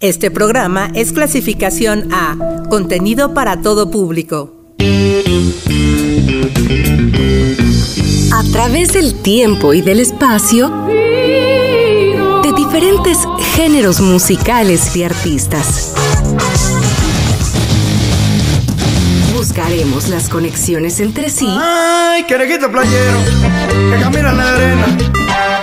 Este programa es clasificación A, contenido para todo público. A través del tiempo y del espacio, de diferentes géneros musicales y artistas. Buscaremos las conexiones entre sí. ¡Ay, querejito playero! Que camina en la arena.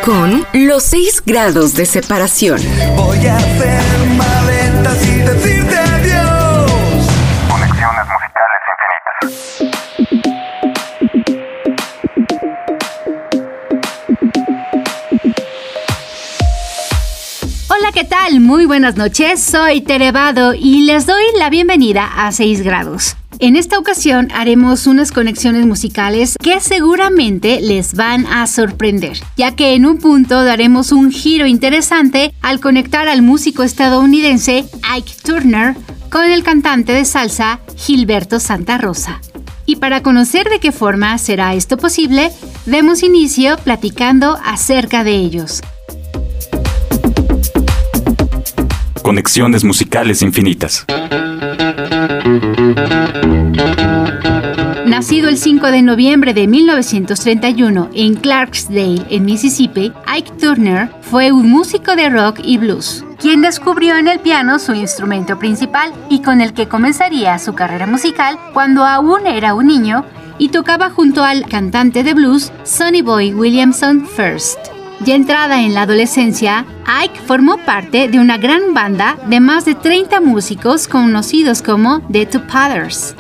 Con los seis grados de separación. Voy a hacer maletas y decirte adiós. Conexiones musicales infinitas. Hola, ¿qué tal? Muy buenas noches, soy Terevado y les doy la bienvenida a 6 grados. En esta ocasión haremos unas conexiones musicales que seguramente les van a sorprender, ya que en un punto daremos un giro interesante al conectar al músico estadounidense Ike Turner con el cantante de salsa Gilberto Santa Rosa. Y para conocer de qué forma será esto posible, demos inicio platicando acerca de ellos. Conexiones musicales infinitas. Nacido el 5 de noviembre de 1931 en Clarksdale, en Mississippi, Ike Turner fue un músico de rock y blues, quien descubrió en el piano su instrumento principal y con el que comenzaría su carrera musical cuando aún era un niño y tocaba junto al cantante de blues Sonny Boy Williamson First. Ya entrada en la adolescencia, Ike formó parte de una gran banda de más de 30 músicos conocidos como The Two Pathers.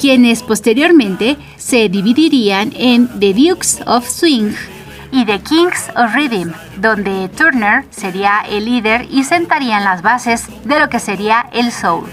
quienes posteriormente se dividirían en The Dukes of Swing y The Kings of Rhythm, donde Turner sería el líder y sentarían las bases de lo que sería el soul.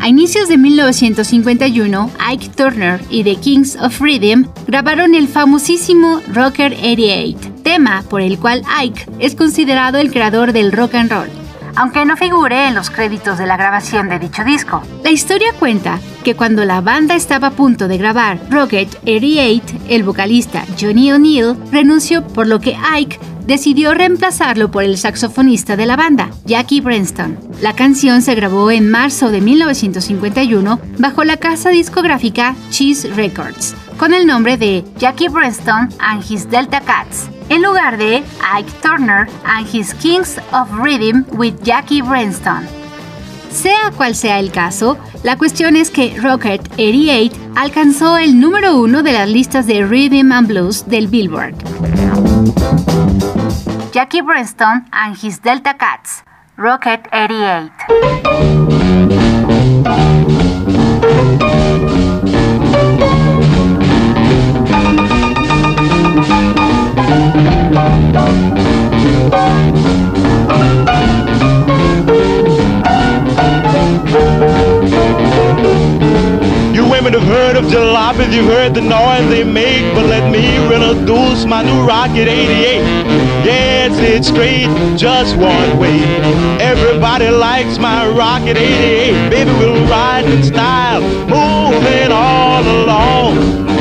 A inicios de 1951, Ike Turner y The Kings of Rhythm grabaron el famosísimo Rocker 88, tema por el cual Ike es considerado el creador del rock and roll, aunque no figure en los créditos de la grabación de dicho disco. La historia cuenta que cuando la banda estaba a punto de grabar Rocket 88, el vocalista Johnny O'Neill renunció por lo que Ike decidió reemplazarlo por el saxofonista de la banda, Jackie Brenston. La canción se grabó en marzo de 1951 bajo la casa discográfica Cheese Records, con el nombre de Jackie Brenston and His Delta Cats, en lugar de Ike Turner and His Kings of Rhythm with Jackie Brenston. Sea cual sea el caso, la cuestión es que Rocket 88 alcanzó el número uno de las listas de Rhythm and Blues del Billboard. Jackie Brenston and His Delta Cats, Rocket 88. Jalopies, you've heard the noise they make, but let me introduce my new Rocket 88. Yes, it's straight, just one way. Everybody likes my Rocket 88. Baby, we'll ride in style, moving all along.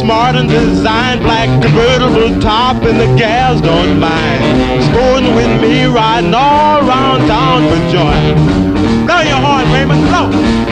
Smart and designed black convertible top and the gals don't mind. Sporting with me riding all around town for joy. Blow your horn Raymond blow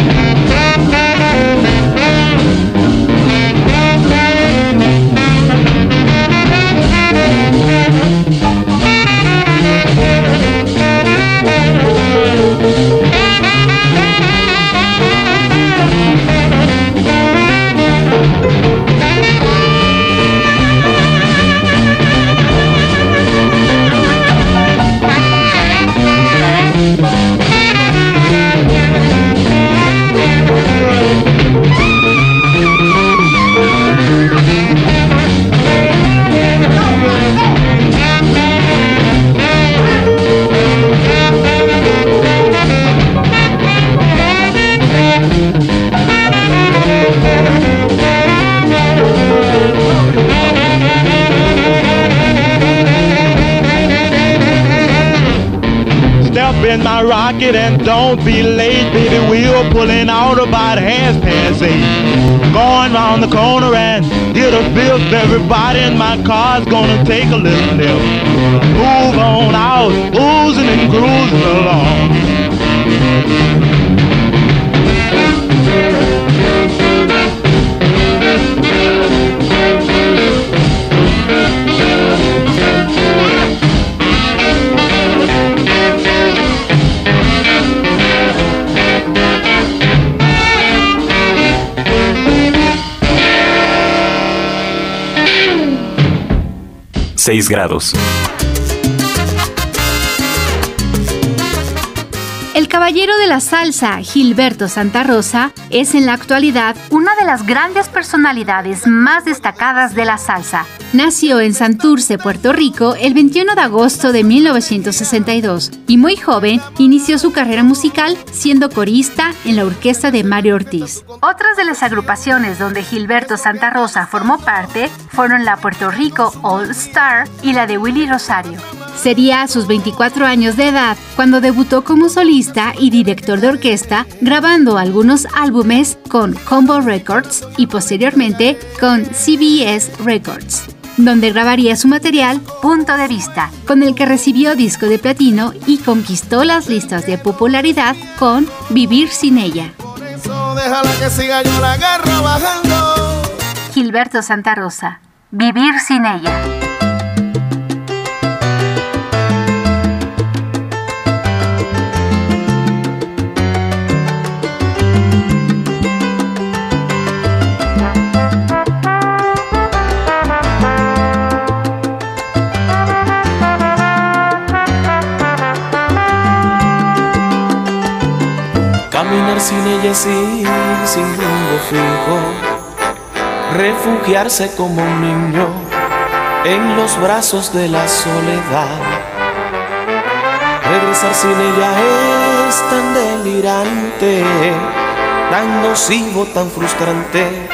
my rocket and don't be late, baby. We're pulling out about half past eight. Going round the corner and get a fifth. Everybody in my car's gonna take a little nip. Move on out, oozing and cruising along. Seis grados. El caballero de la salsa, Gilberto Santa Rosa, es en la actualidad una de las grandes personalidades más destacadas de la salsa. Nació en Santurce, Puerto Rico, el 21 de agosto de 1962 y muy joven inició su carrera musical siendo corista en la orquesta de Mario Ortiz. Otras de las agrupaciones donde Gilberto Santa Rosa formó parte fueron la Puerto Rico All Star y la de Willy Rosario. Sería a sus 24 años de edad cuando debutó como solista y director de orquesta, grabando algunos álbumes con Combo Records y posteriormente con CBS Records donde grabaría su material Punto de Vista, con el que recibió disco de platino y conquistó las listas de popularidad con Vivir sin ella. Gilberto Santa Rosa, Vivir sin ella. Sin ella ir sin rumbo fijo, refugiarse como un niño en los brazos de la soledad. Regresar sin ella es tan delirante, tan nocivo, tan frustrante,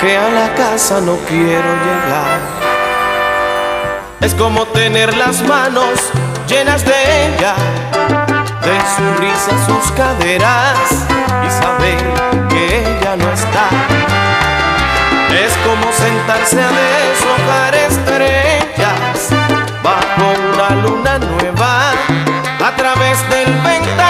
que a la casa no quiero llegar. Es como tener las manos llenas de ella de su risa, sus caderas y saber que ella no está. Es como sentarse a deshojar estrellas bajo una luna nueva a través del ventanal.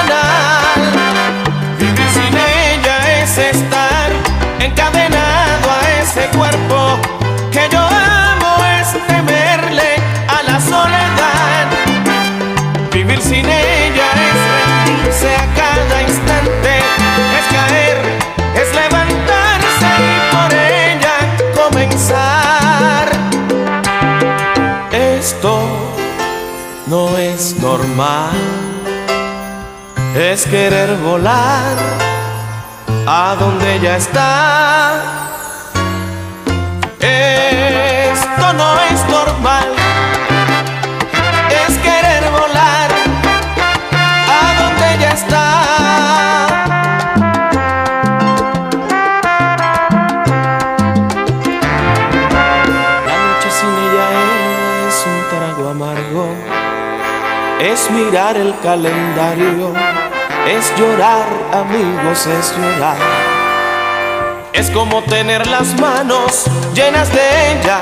Es querer volar a donde ella está. Esto no es normal. Es querer volar a donde ella está. La noche sin ella es un trago amargo. Es mirar el calendario. Es llorar, amigos, es llorar. Es como tener las manos llenas de ella,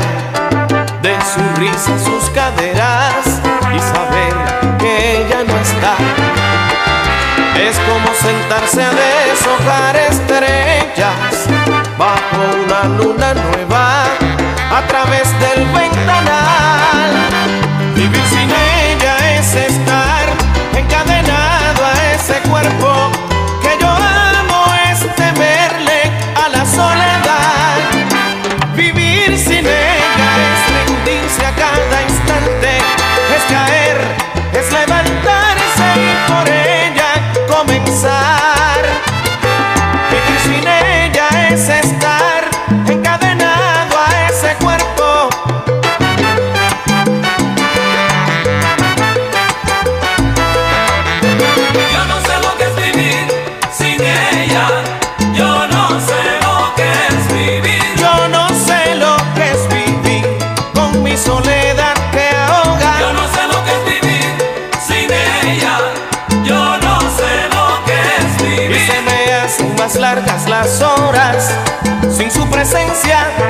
de su risa, sus caderas y saber que ella no está. Es como sentarse a deshojar estrellas bajo una luna nueva a través del ventanal. Vivir sin ella es estar ese esencia.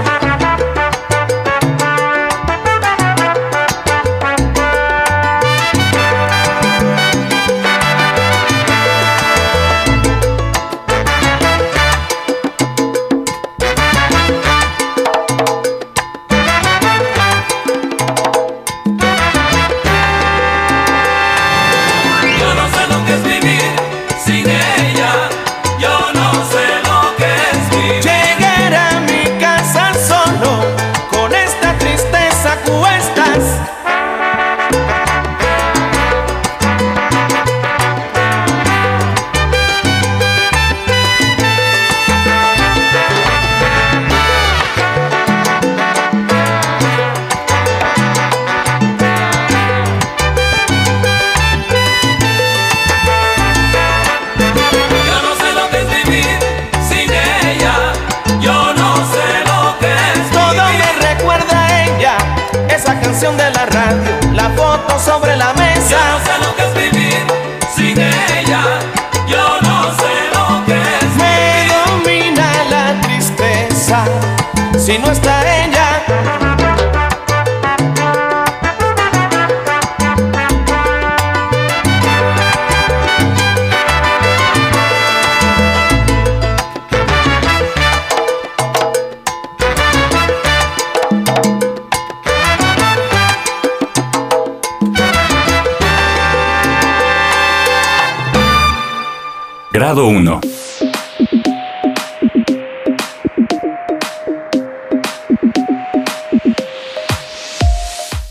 Grado 1.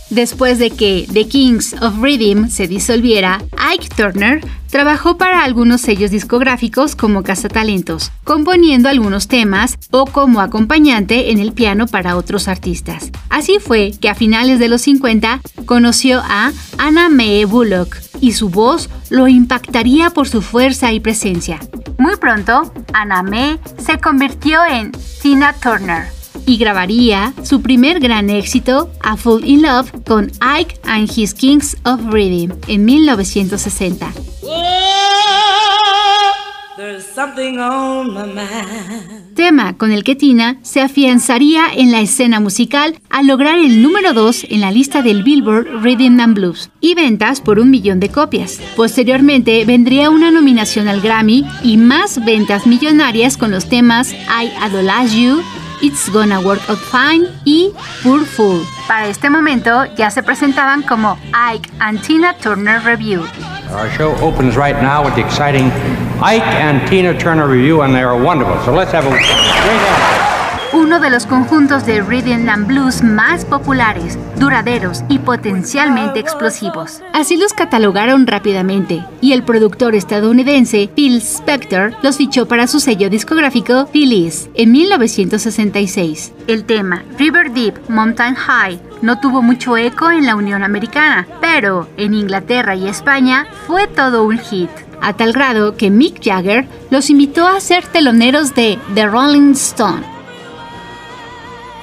Después de que The Kings of Rhythm se disolviera, Ike Turner trabajó para algunos sellos discográficos como cazatalentos, componiendo algunos temas o como acompañante en el piano para otros artistas. Así fue que a finales de los 50 conoció a Anna Mae Bullock y su voz lo impactaría por su fuerza y presencia. Muy pronto, Anna se convirtió en Tina Turner y grabaría su primer gran éxito, A Fool in Love, con Ike and His Kings of Rhythm en 1960. Tema con el que Tina se afianzaría en la escena musical al lograr el número 2 en la lista del Billboard Rhythm and Blues y ventas por un millón de copias. Posteriormente vendría una nominación al Grammy y más ventas millonarias con los temas I Idolize You, It's Gonna Work Out Fine y Poor Fool. Para este momento ya se presentaban como Ike and Tina Turner Review. Our show opens right now with the exciting Ike and Tina Turner review, and they are wonderful. So let's have a great uno de los conjuntos de rhythm and blues más populares, duraderos y potencialmente explosivos. Así los catalogaron rápidamente, y el productor estadounidense Phil Spector los fichó para su sello discográfico Phillies en 1966. El tema River Deep Mountain High no tuvo mucho eco en la Unión Americana, pero en Inglaterra y España fue todo un hit a tal grado que Mick Jagger los invitó a ser teloneros de The Rolling Stone.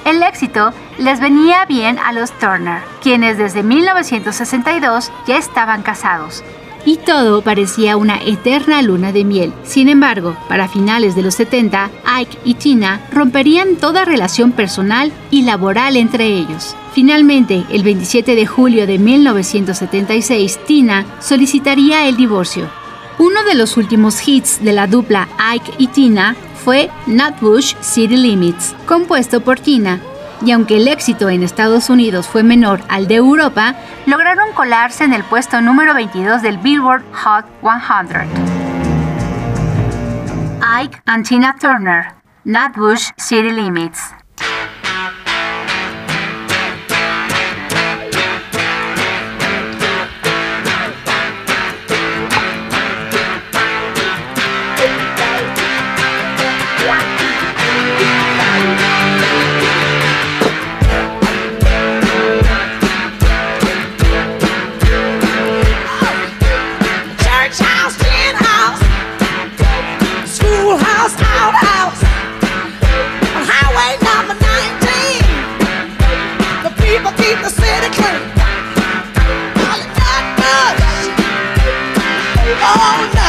El éxito les venía bien a los Turner, quienes desde 1962 ya estaban casados. Y todo parecía una eterna luna de miel. Sin embargo, para finales de los 70, Ike y Tina romperían toda relación personal y laboral entre ellos. Finalmente, el 27 de julio de 1976, Tina solicitaría el divorcio. Uno de los últimos hits de la dupla Ike y Tina fue Nutbush City Limits, compuesto por Tina, y aunque el éxito en Estados Unidos fue menor al de Europa, lograron colarse en el puesto número 22 del Billboard Hot 100. Ike and Tina Turner, Nutbush City Limits.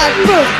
Boo!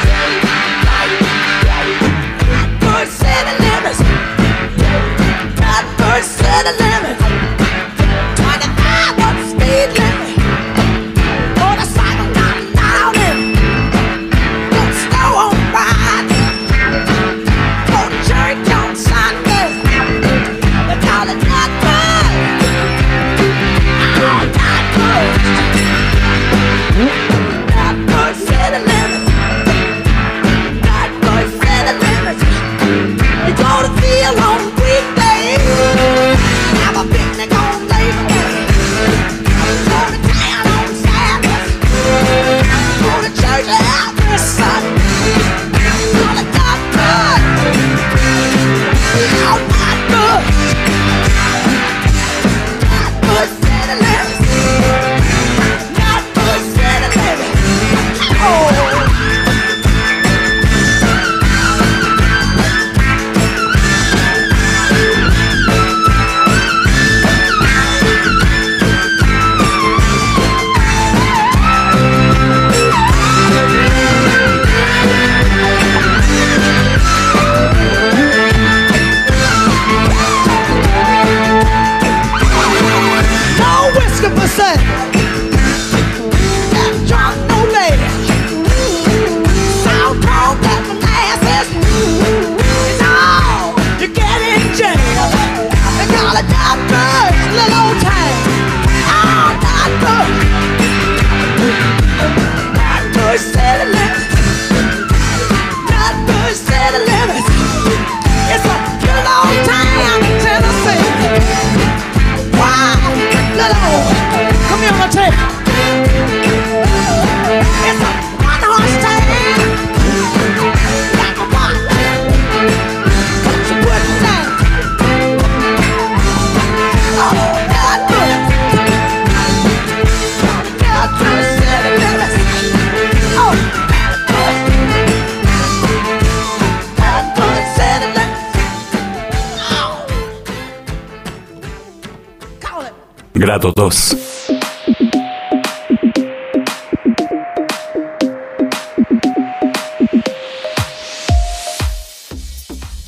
Grado 2.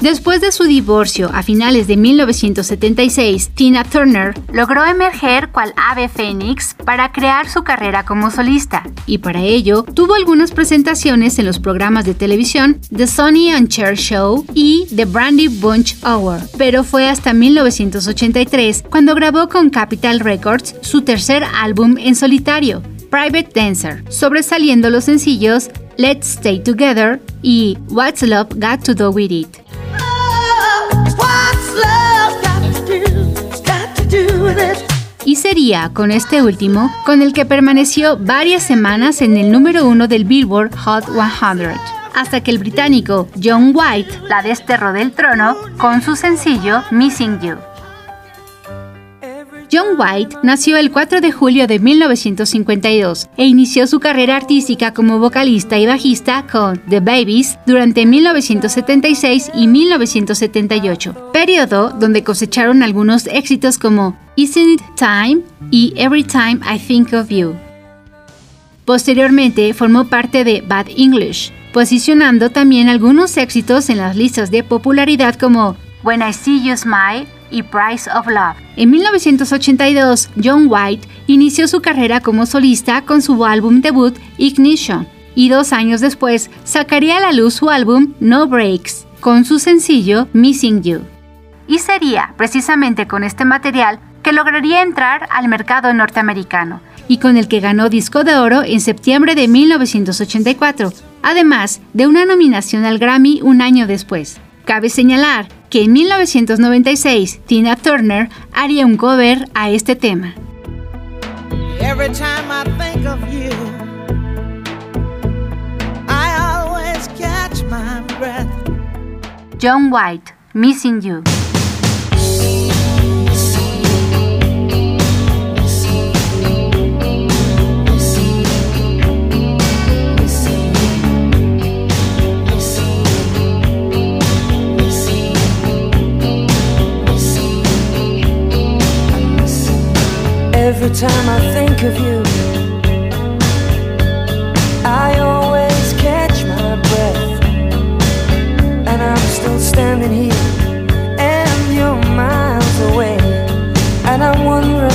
Después de su divorcio a finales de 1976, Tina Turner logró emerger cual ave fénix para crear su carrera como solista, y para ello tuvo algunas presentaciones en los programas de televisión The Sonny and Cher Show y The Brandy Bunch Hour, pero fue hasta 1983 cuando grabó con Capitol Records su tercer álbum en solitario, Private Dancer, sobresaliendo los sencillos Let's Stay Together y What's Love Got to Do With It. Y sería con este último con el que permaneció varias semanas en el número uno del Billboard Hot 100, hasta que el británico John White la desterró del trono con su sencillo Missing You. John White nació el 4 de julio de 1952 e inició su carrera artística como vocalista y bajista con The Babies durante 1976 y 1978, periodo donde cosecharon algunos éxitos como Isn't It Time y Every Time I Think of You. Posteriormente formó parte de Bad English, posicionando también algunos éxitos en las listas de popularidad como When I See You Smile y Price of Love. En 1982, John White inició su carrera como solista con su álbum debut Ignition, y dos años después sacaría a la luz su álbum No Breaks, con su sencillo Missing You. Y sería precisamente con este material que lograría entrar al mercado norteamericano, y con el que ganó disco de oro en septiembre de 1984, además de una nominación al Grammy un año después. Cabe señalar que en 1996 Tina Turner haría un cover a este tema. Every time I think of you, I always catch my breath. John White, Missing You. Every time I think of you, I always catch my breath. And I'm still standing here, and you're miles away. And I'm wondering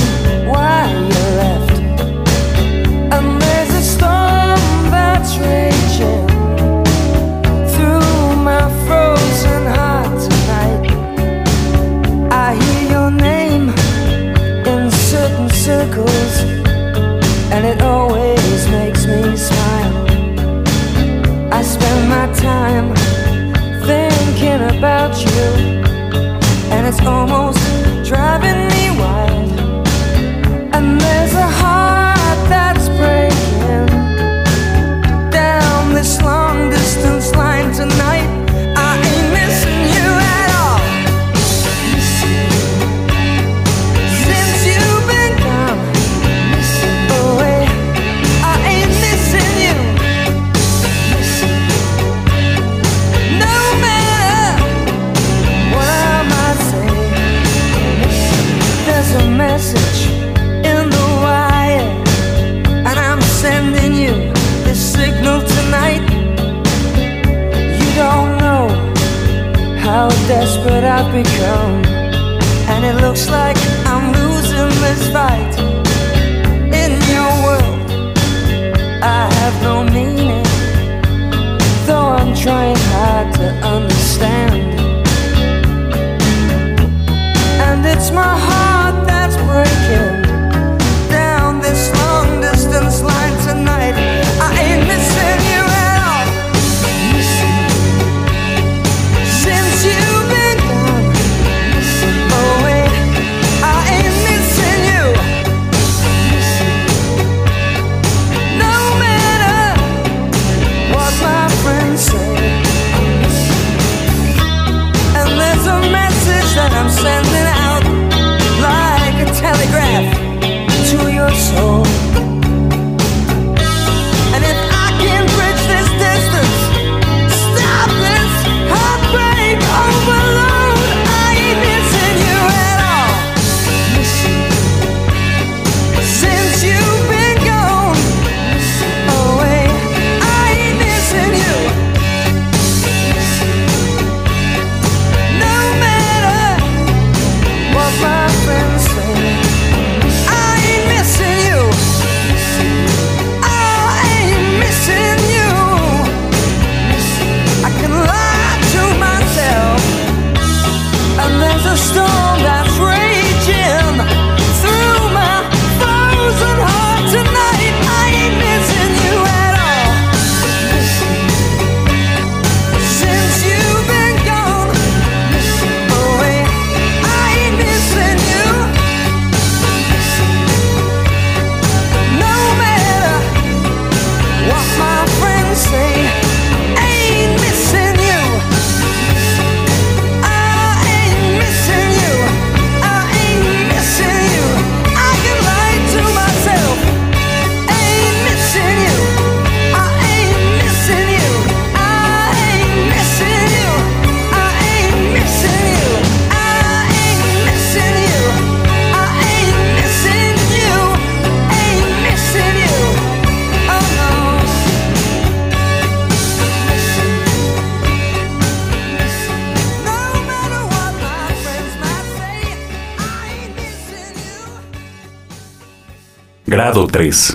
Grado 3.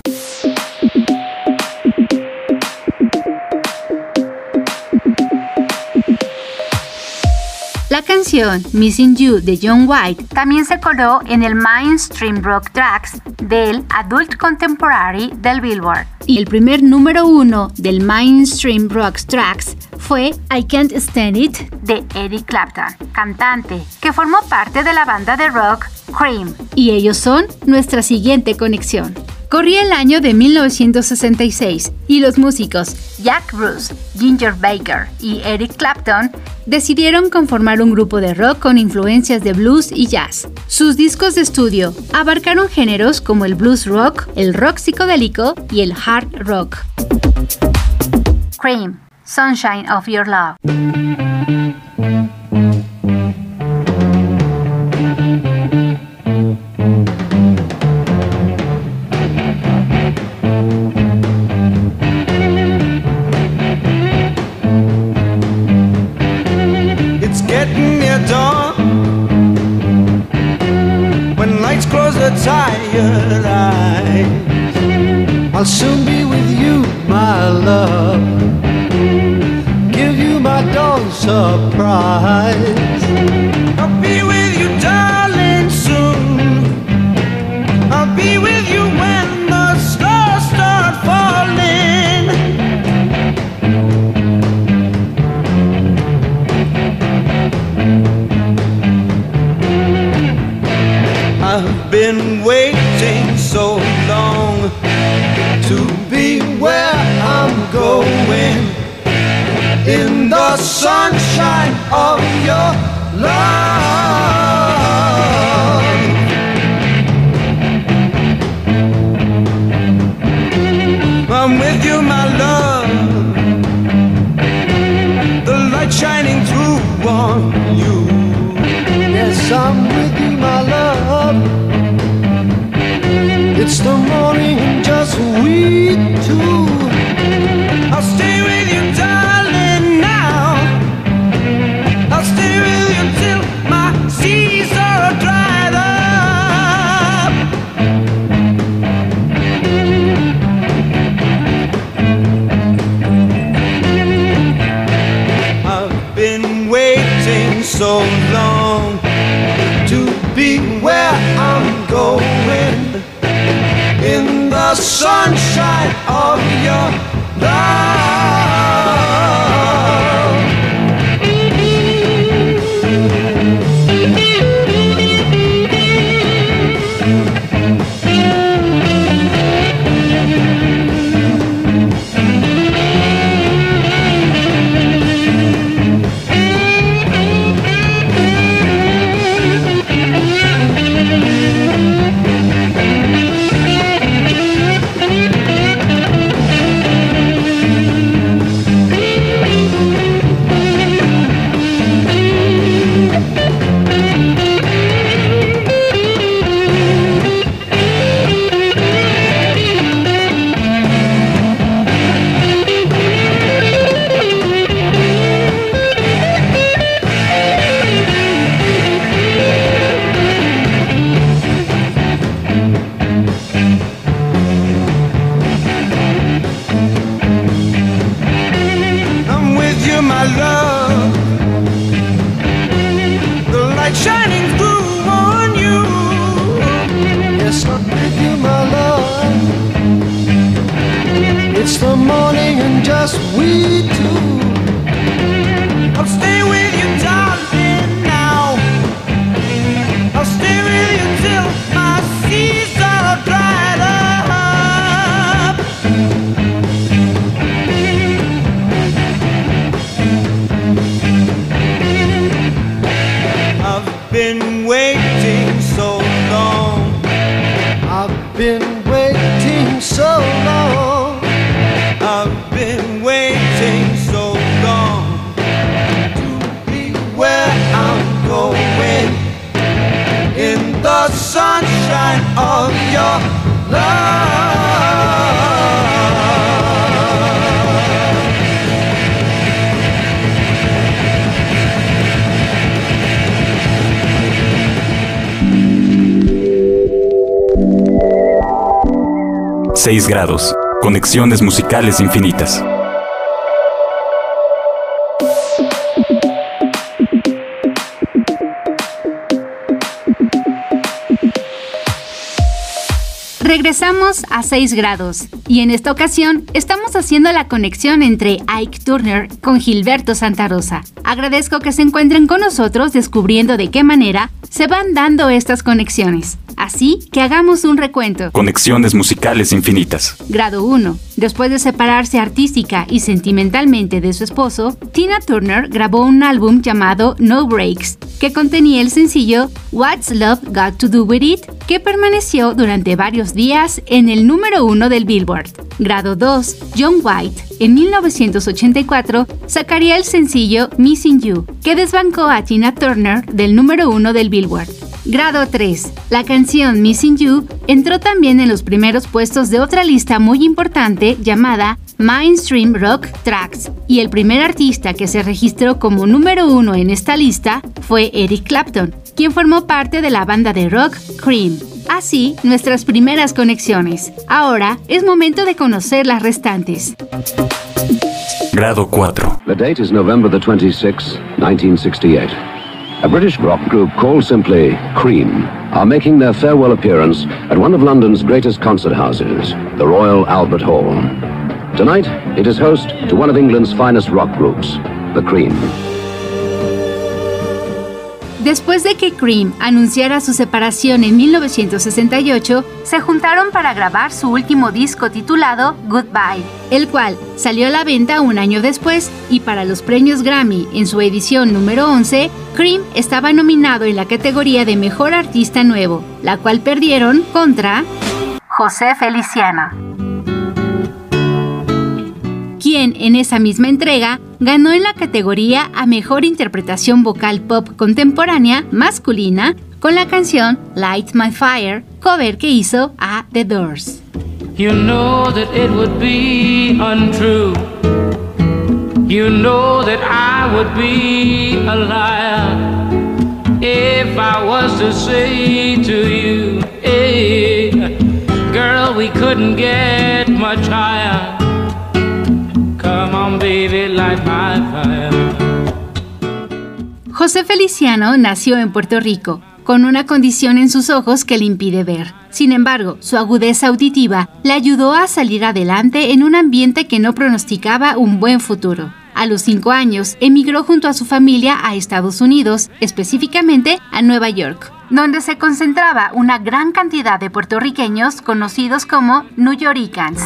Canción Missing You de John White también se coló en el Mainstream Rock Tracks del Adult Contemporary del Billboard. Y el primer número uno del Mainstream Rock Tracks fue I Can't Stand It de Eric Clapton, cantante que formó parte de la banda de rock Cream. Y ellos son nuestra siguiente conexión. Corría el año de 1966 y los músicos Jack Bruce, Ginger Baker y Eric Clapton decidieron conformar un grupo de rock con influencias de blues y jazz. Sus discos de estudio abarcaron géneros como el blues rock, el rock psicodélico y el hard rock. Cream, Sunshine of Your Love. I'll soon 6 grados. Conexiones musicales infinitas. Regresamos a 6 grados y en esta ocasión estamos haciendo la conexión entre Ike Turner con Gilberto Santa Rosa. Agradezco que se encuentren con nosotros descubriendo de qué manera se van dando estas conexiones. Así que hagamos un recuento. Conexiones musicales infinitas. Grado 1. Después de separarse artística y sentimentalmente de su esposo, Tina Turner grabó un álbum llamado No Breaks, que contenía el sencillo What's Love Got to Do With It, que permaneció durante varios días en el número 1 del Billboard. Grado 2. John White, en 1984, sacaría el sencillo Missing You, que desbancó a Tina Turner del número 1 del Billboard. Grado 3. La canción Missing You entró también en los primeros puestos de otra lista muy importante llamada Mainstream Rock Tracks, y el primer artista que se registró como número uno en esta lista fue Eric Clapton, quien formó parte de la banda de rock Cream. Así, nuestras primeras conexiones. Ahora es momento de conocer las restantes. Grado 4. The date is November the 26th, 1968. A British rock group called simply Cream are making their farewell appearance at one of London's greatest concert houses, the Royal Albert Hall. Tonight, it is host to one of England's finest rock groups, the Cream. Después de que Cream anunciara su separación en 1968, se juntaron para grabar su último disco titulado Goodbye, el cual salió a la venta un año después y para los premios Grammy en su edición número 11, Cream estaba nominado en la categoría de Mejor Artista Nuevo, la cual perdieron contra José Feliciano quien en esa misma entrega ganó en la categoría a Mejor Interpretación Vocal Pop Contemporánea Masculina con la canción Light My Fire, cover que hizo a The Doors. You know that it would be untrue. You know that I would be a liar if I was to say to you, hey, girl, we couldn't get much higher. José Feliciano nació en Puerto Rico, con una condición en sus ojos que le impide ver. Sin embargo, su agudeza auditiva le ayudó a salir adelante en un ambiente que no pronosticaba un buen futuro. A los cinco años, emigró junto a su familia a Estados Unidos, específicamente a Nueva York, donde se concentraba una gran cantidad de puertorriqueños conocidos como New Yorkers.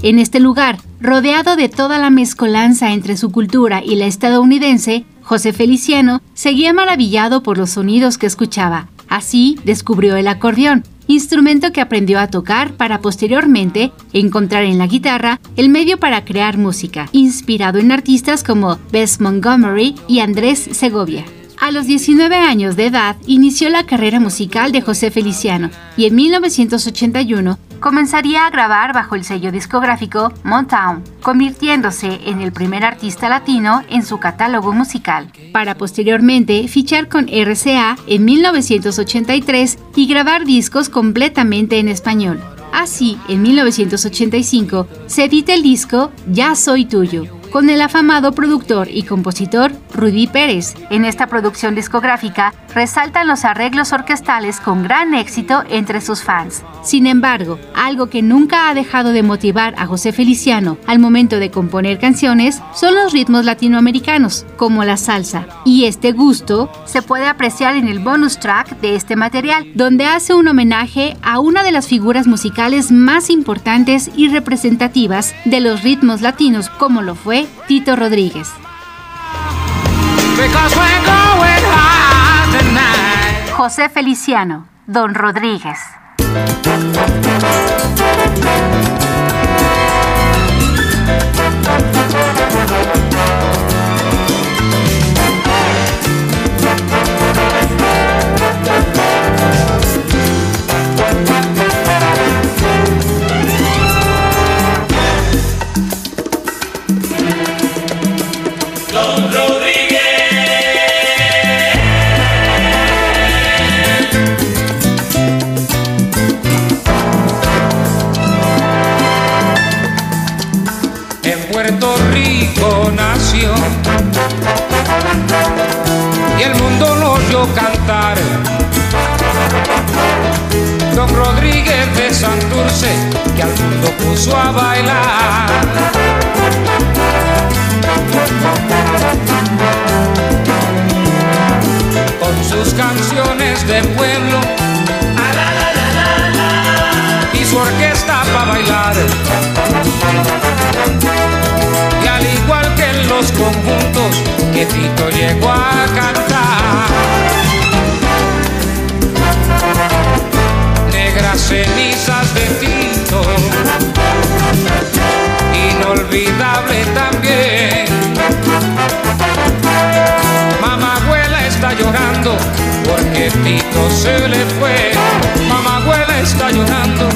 En este lugar, rodeado de toda la mezcolanza entre su cultura y la estadounidense, José Feliciano seguía maravillado por los sonidos que escuchaba. Así descubrió el acordeón, instrumento que aprendió a tocar para posteriormente encontrar en la guitarra el medio para crear música, inspirado en artistas como Bess Montgomery y Andrés Segovia. A los 19 años de edad inició la carrera musical de José Feliciano y en 1981 comenzaría a grabar bajo el sello discográfico Motown, convirtiéndose en el primer artista latino en su catálogo musical, para posteriormente fichar con RCA en 1983 y grabar discos completamente en español. Así, en 1985 se edita el disco Ya Soy Tuyo, con el afamado productor y compositor Rudy Pérez. En esta producción discográfica resaltan los arreglos orquestales con gran éxito entre sus fans. Sin embargo, algo que nunca ha dejado de motivar a José Feliciano al momento de componer canciones son los ritmos latinoamericanos, como la salsa. Y este gusto se puede apreciar en el bonus track de este material, donde hace un homenaje a una de las figuras musicales más importantes y representativas de los ritmos latinos, como lo fue Tito Rodríguez. José Feliciano, Don Rodríguez. Santurce que al mundo puso a bailar. Con sus canciones de pueblo y su orquesta para bailar. Y al igual que en los conjuntos que Tito llegó a cantar. Negras cenizas de Tito, inolvidable también. Mamá abuela está llorando porque Tito se le fue. Mamá abuela está llorando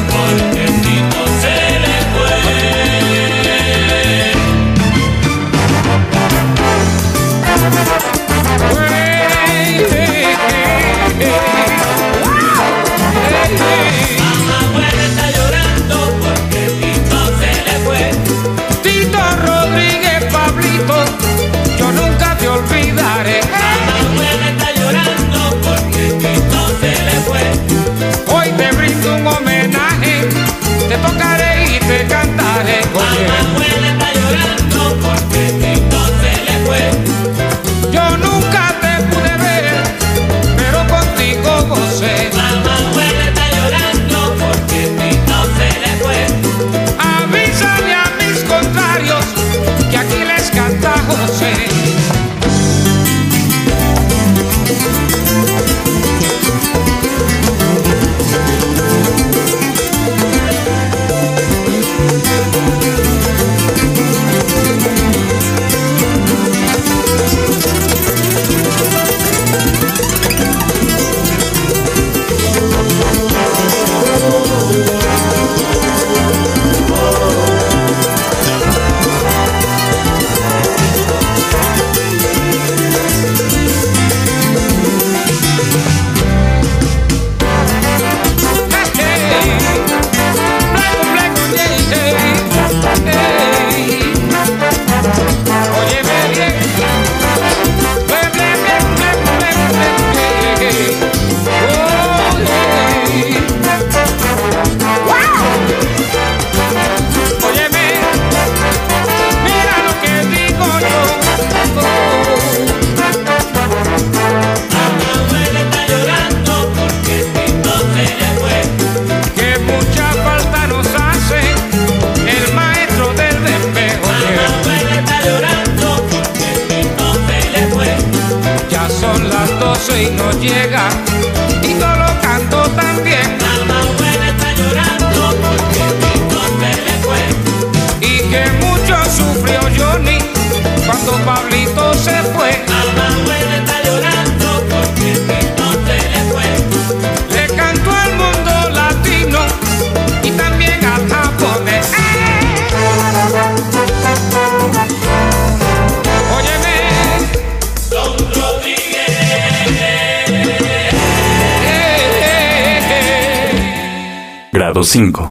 Grado 5.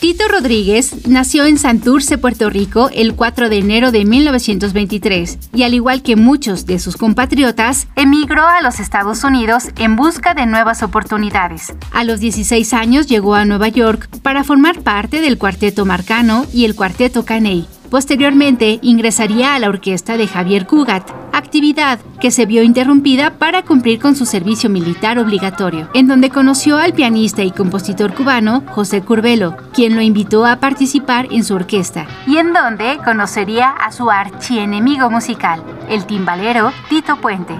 Tito Rodríguez nació en Santurce, Puerto Rico, el 4 de enero de 1923 y al igual que muchos de sus compatriotas, emigró a los Estados Unidos en busca de nuevas oportunidades. A los 16 años llegó a Nueva York para formar parte del Cuarteto Marcano y el Cuarteto Caney. Posteriormente ingresaría a la orquesta de Javier Cugat, actividad que se vio interrumpida para cumplir con su servicio militar obligatorio, en donde conoció al pianista y compositor cubano José Curbelo, quien lo invitó a participar en su orquesta, y en donde conocería a su archienemigo musical, el timbalero Tito Puente.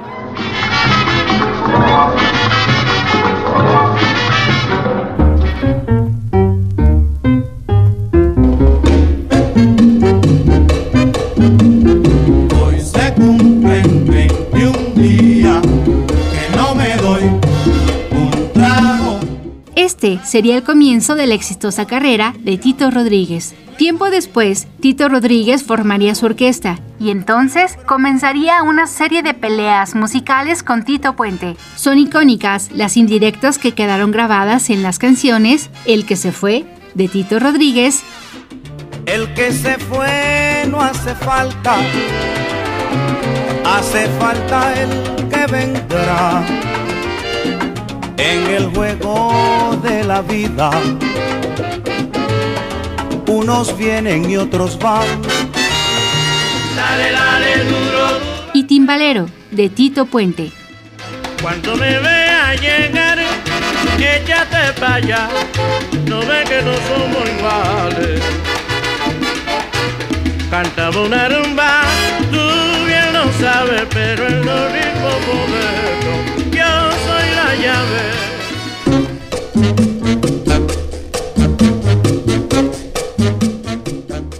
Este sería el comienzo de la exitosa carrera de Tito Rodríguez. Tiempo después, Tito Rodríguez formaría su orquesta y entonces comenzaría una serie de peleas musicales con Tito Puente. Son icónicas las indirectas que quedaron grabadas en las canciones El que se fue, de Tito Rodríguez, El que se fue no hace falta. hace falta el que vendrá en el juego de la vida. Unos vienen y otros van. Dale, dale duro. Y Timbalero, de Tito Puente. Cuando me vea llegar, échate para allá. No ve que no somos iguales. Cantamos una rumba, tú bien lo sabes, pero modernos yo soy la llave.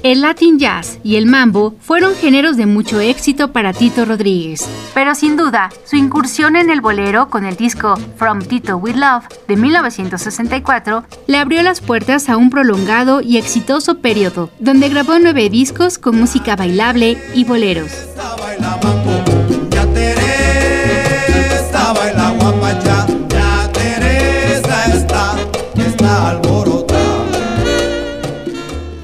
El Latin Jazz y el Mambo fueron géneros de mucho éxito para Tito Rodríguez, pero sin duda su incursión en el bolero con el disco From Tito With Love de 1964 le abrió las puertas a un prolongado y exitoso periodo, donde grabó nueve discos con música bailable y boleros.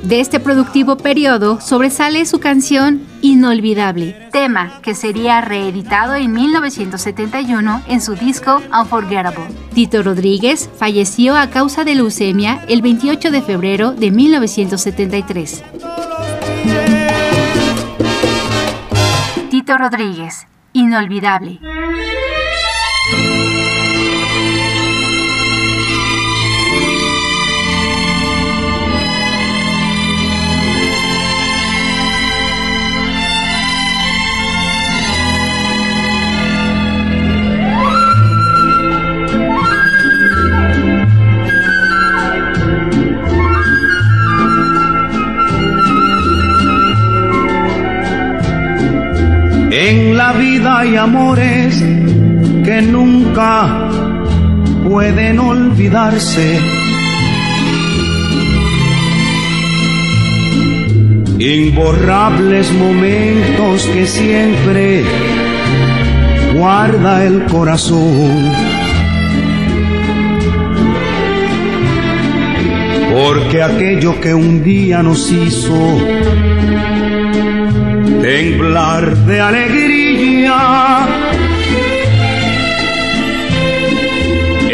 De este productivo periodo sobresale su canción Inolvidable, tema que sería reeditado en 1971 en su disco Unforgettable. Tito Rodríguez falleció a causa de leucemia el 28 de febrero de 1973. Tito Rodríguez, Inolvidable. Pueden olvidarse. Imborrables momentos que siempre guarda el corazón. Porque aquello que un día nos hizo temblar de alegría.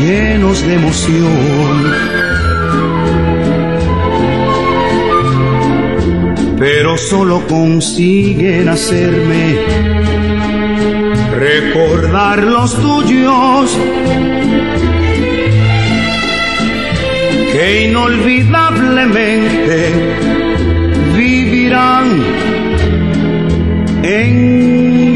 llenos de emoción. Pero solo consiguen hacerme recordar los tuyos, que inolvidablemente vivirán en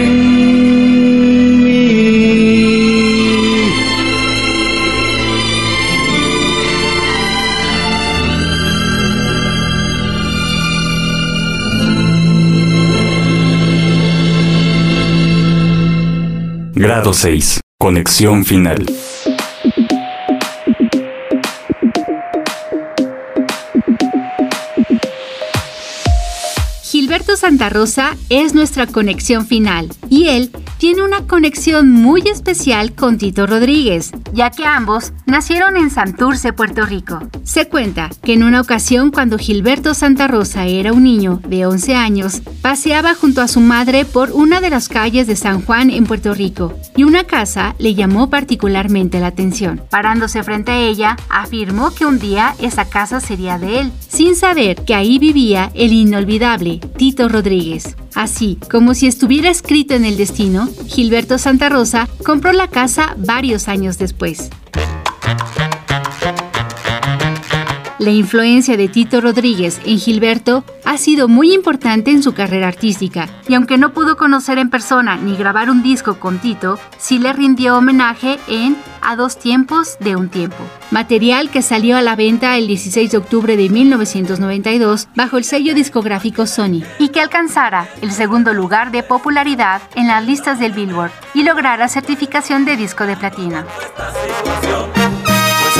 Grado 6. Conexión final. Gilberto Santa Rosa es nuestra conexión final y él tiene una conexión muy especial con Tito Rodríguez, ya que ambos nacieron en Santurce, Puerto Rico. Se cuenta que en una ocasión cuando Gilberto Santa Rosa era un niño de 11 años, paseaba junto a su madre por una de las calles de San Juan en Puerto Rico y una casa le llamó particularmente la atención. Parándose frente a ella, afirmó que un día esa casa sería de él, sin saber que ahí vivía el inolvidable Tito Rodríguez. Así como si estuviera escrito en el destino, Gilberto Santa Rosa compró la casa varios años después. Thank you. La influencia de Tito Rodríguez en Gilberto ha sido muy importante en su carrera artística, y aunque no pudo conocer en persona ni grabar un disco con Tito, sí le rindió homenaje en A dos tiempos de un tiempo, material que salió a la venta el 16 de octubre de 1992 bajo el sello discográfico Sony, y que alcanzara el segundo lugar de popularidad en las listas del Billboard y lograra certificación de disco de platino.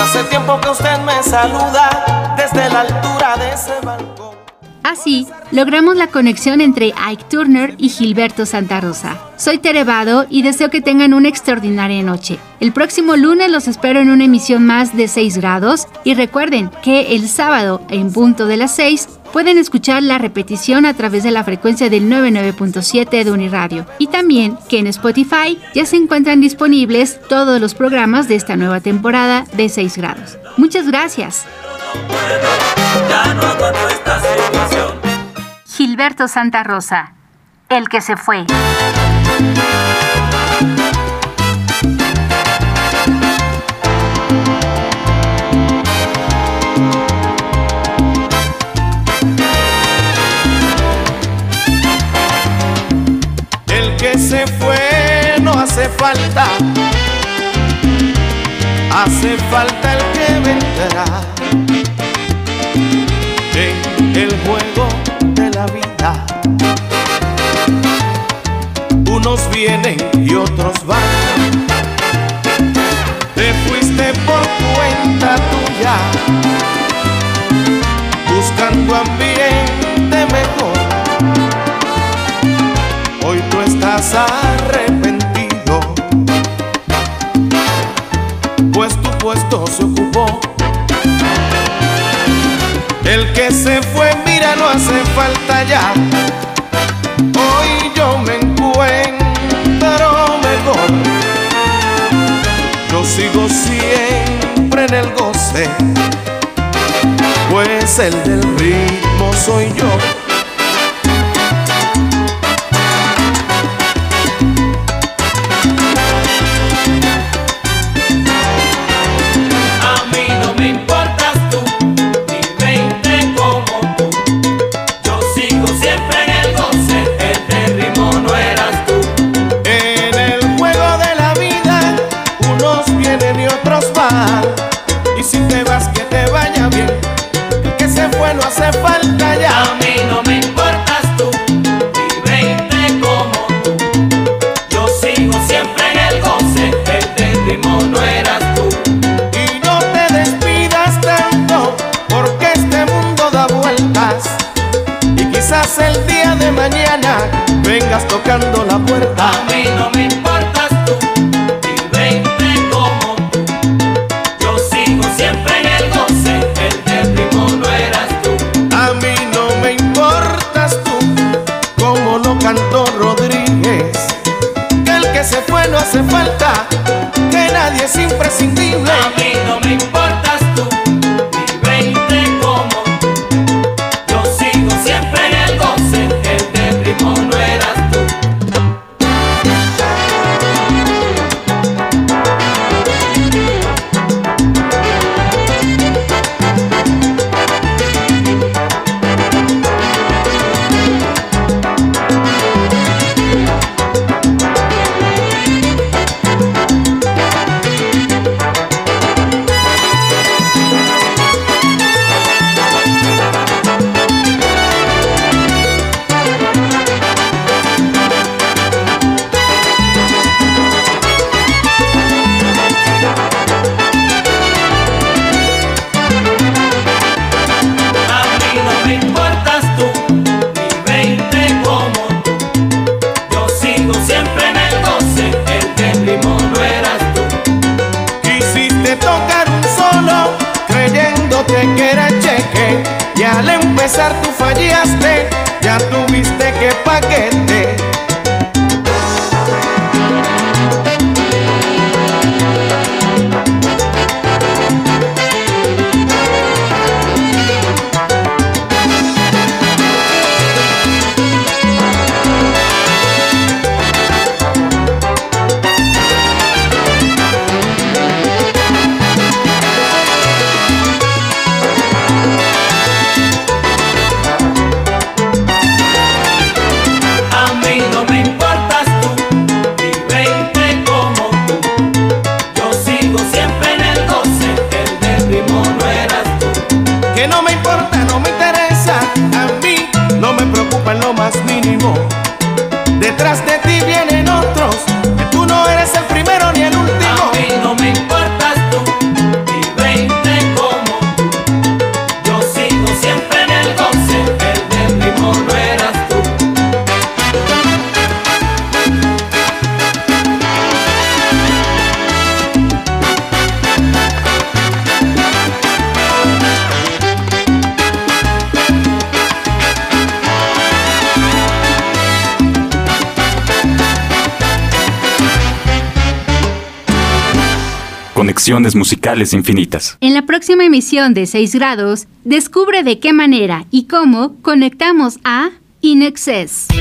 Hace tiempo que usted me saluda desde la altura de ese balcón. Así, logramos la conexión entre Ike Turner y Gilberto Santa Rosa. Soy Terevado y deseo que tengan una extraordinaria noche. El próximo lunes los espero en una emisión más de 6 grados y recuerden que el sábado, en punto de las 6, pueden escuchar la repetición a través de la frecuencia del 99.7 de Uniradio y también que en Spotify ya se encuentran disponibles todos los programas de esta nueva temporada de 6 grados. Muchas gracias. Gilberto Santa Rosa, el que se fue. Falta pues el del En la próxima emisión de 6 grados, descubre de qué manera y cómo conectamos a Inexcess.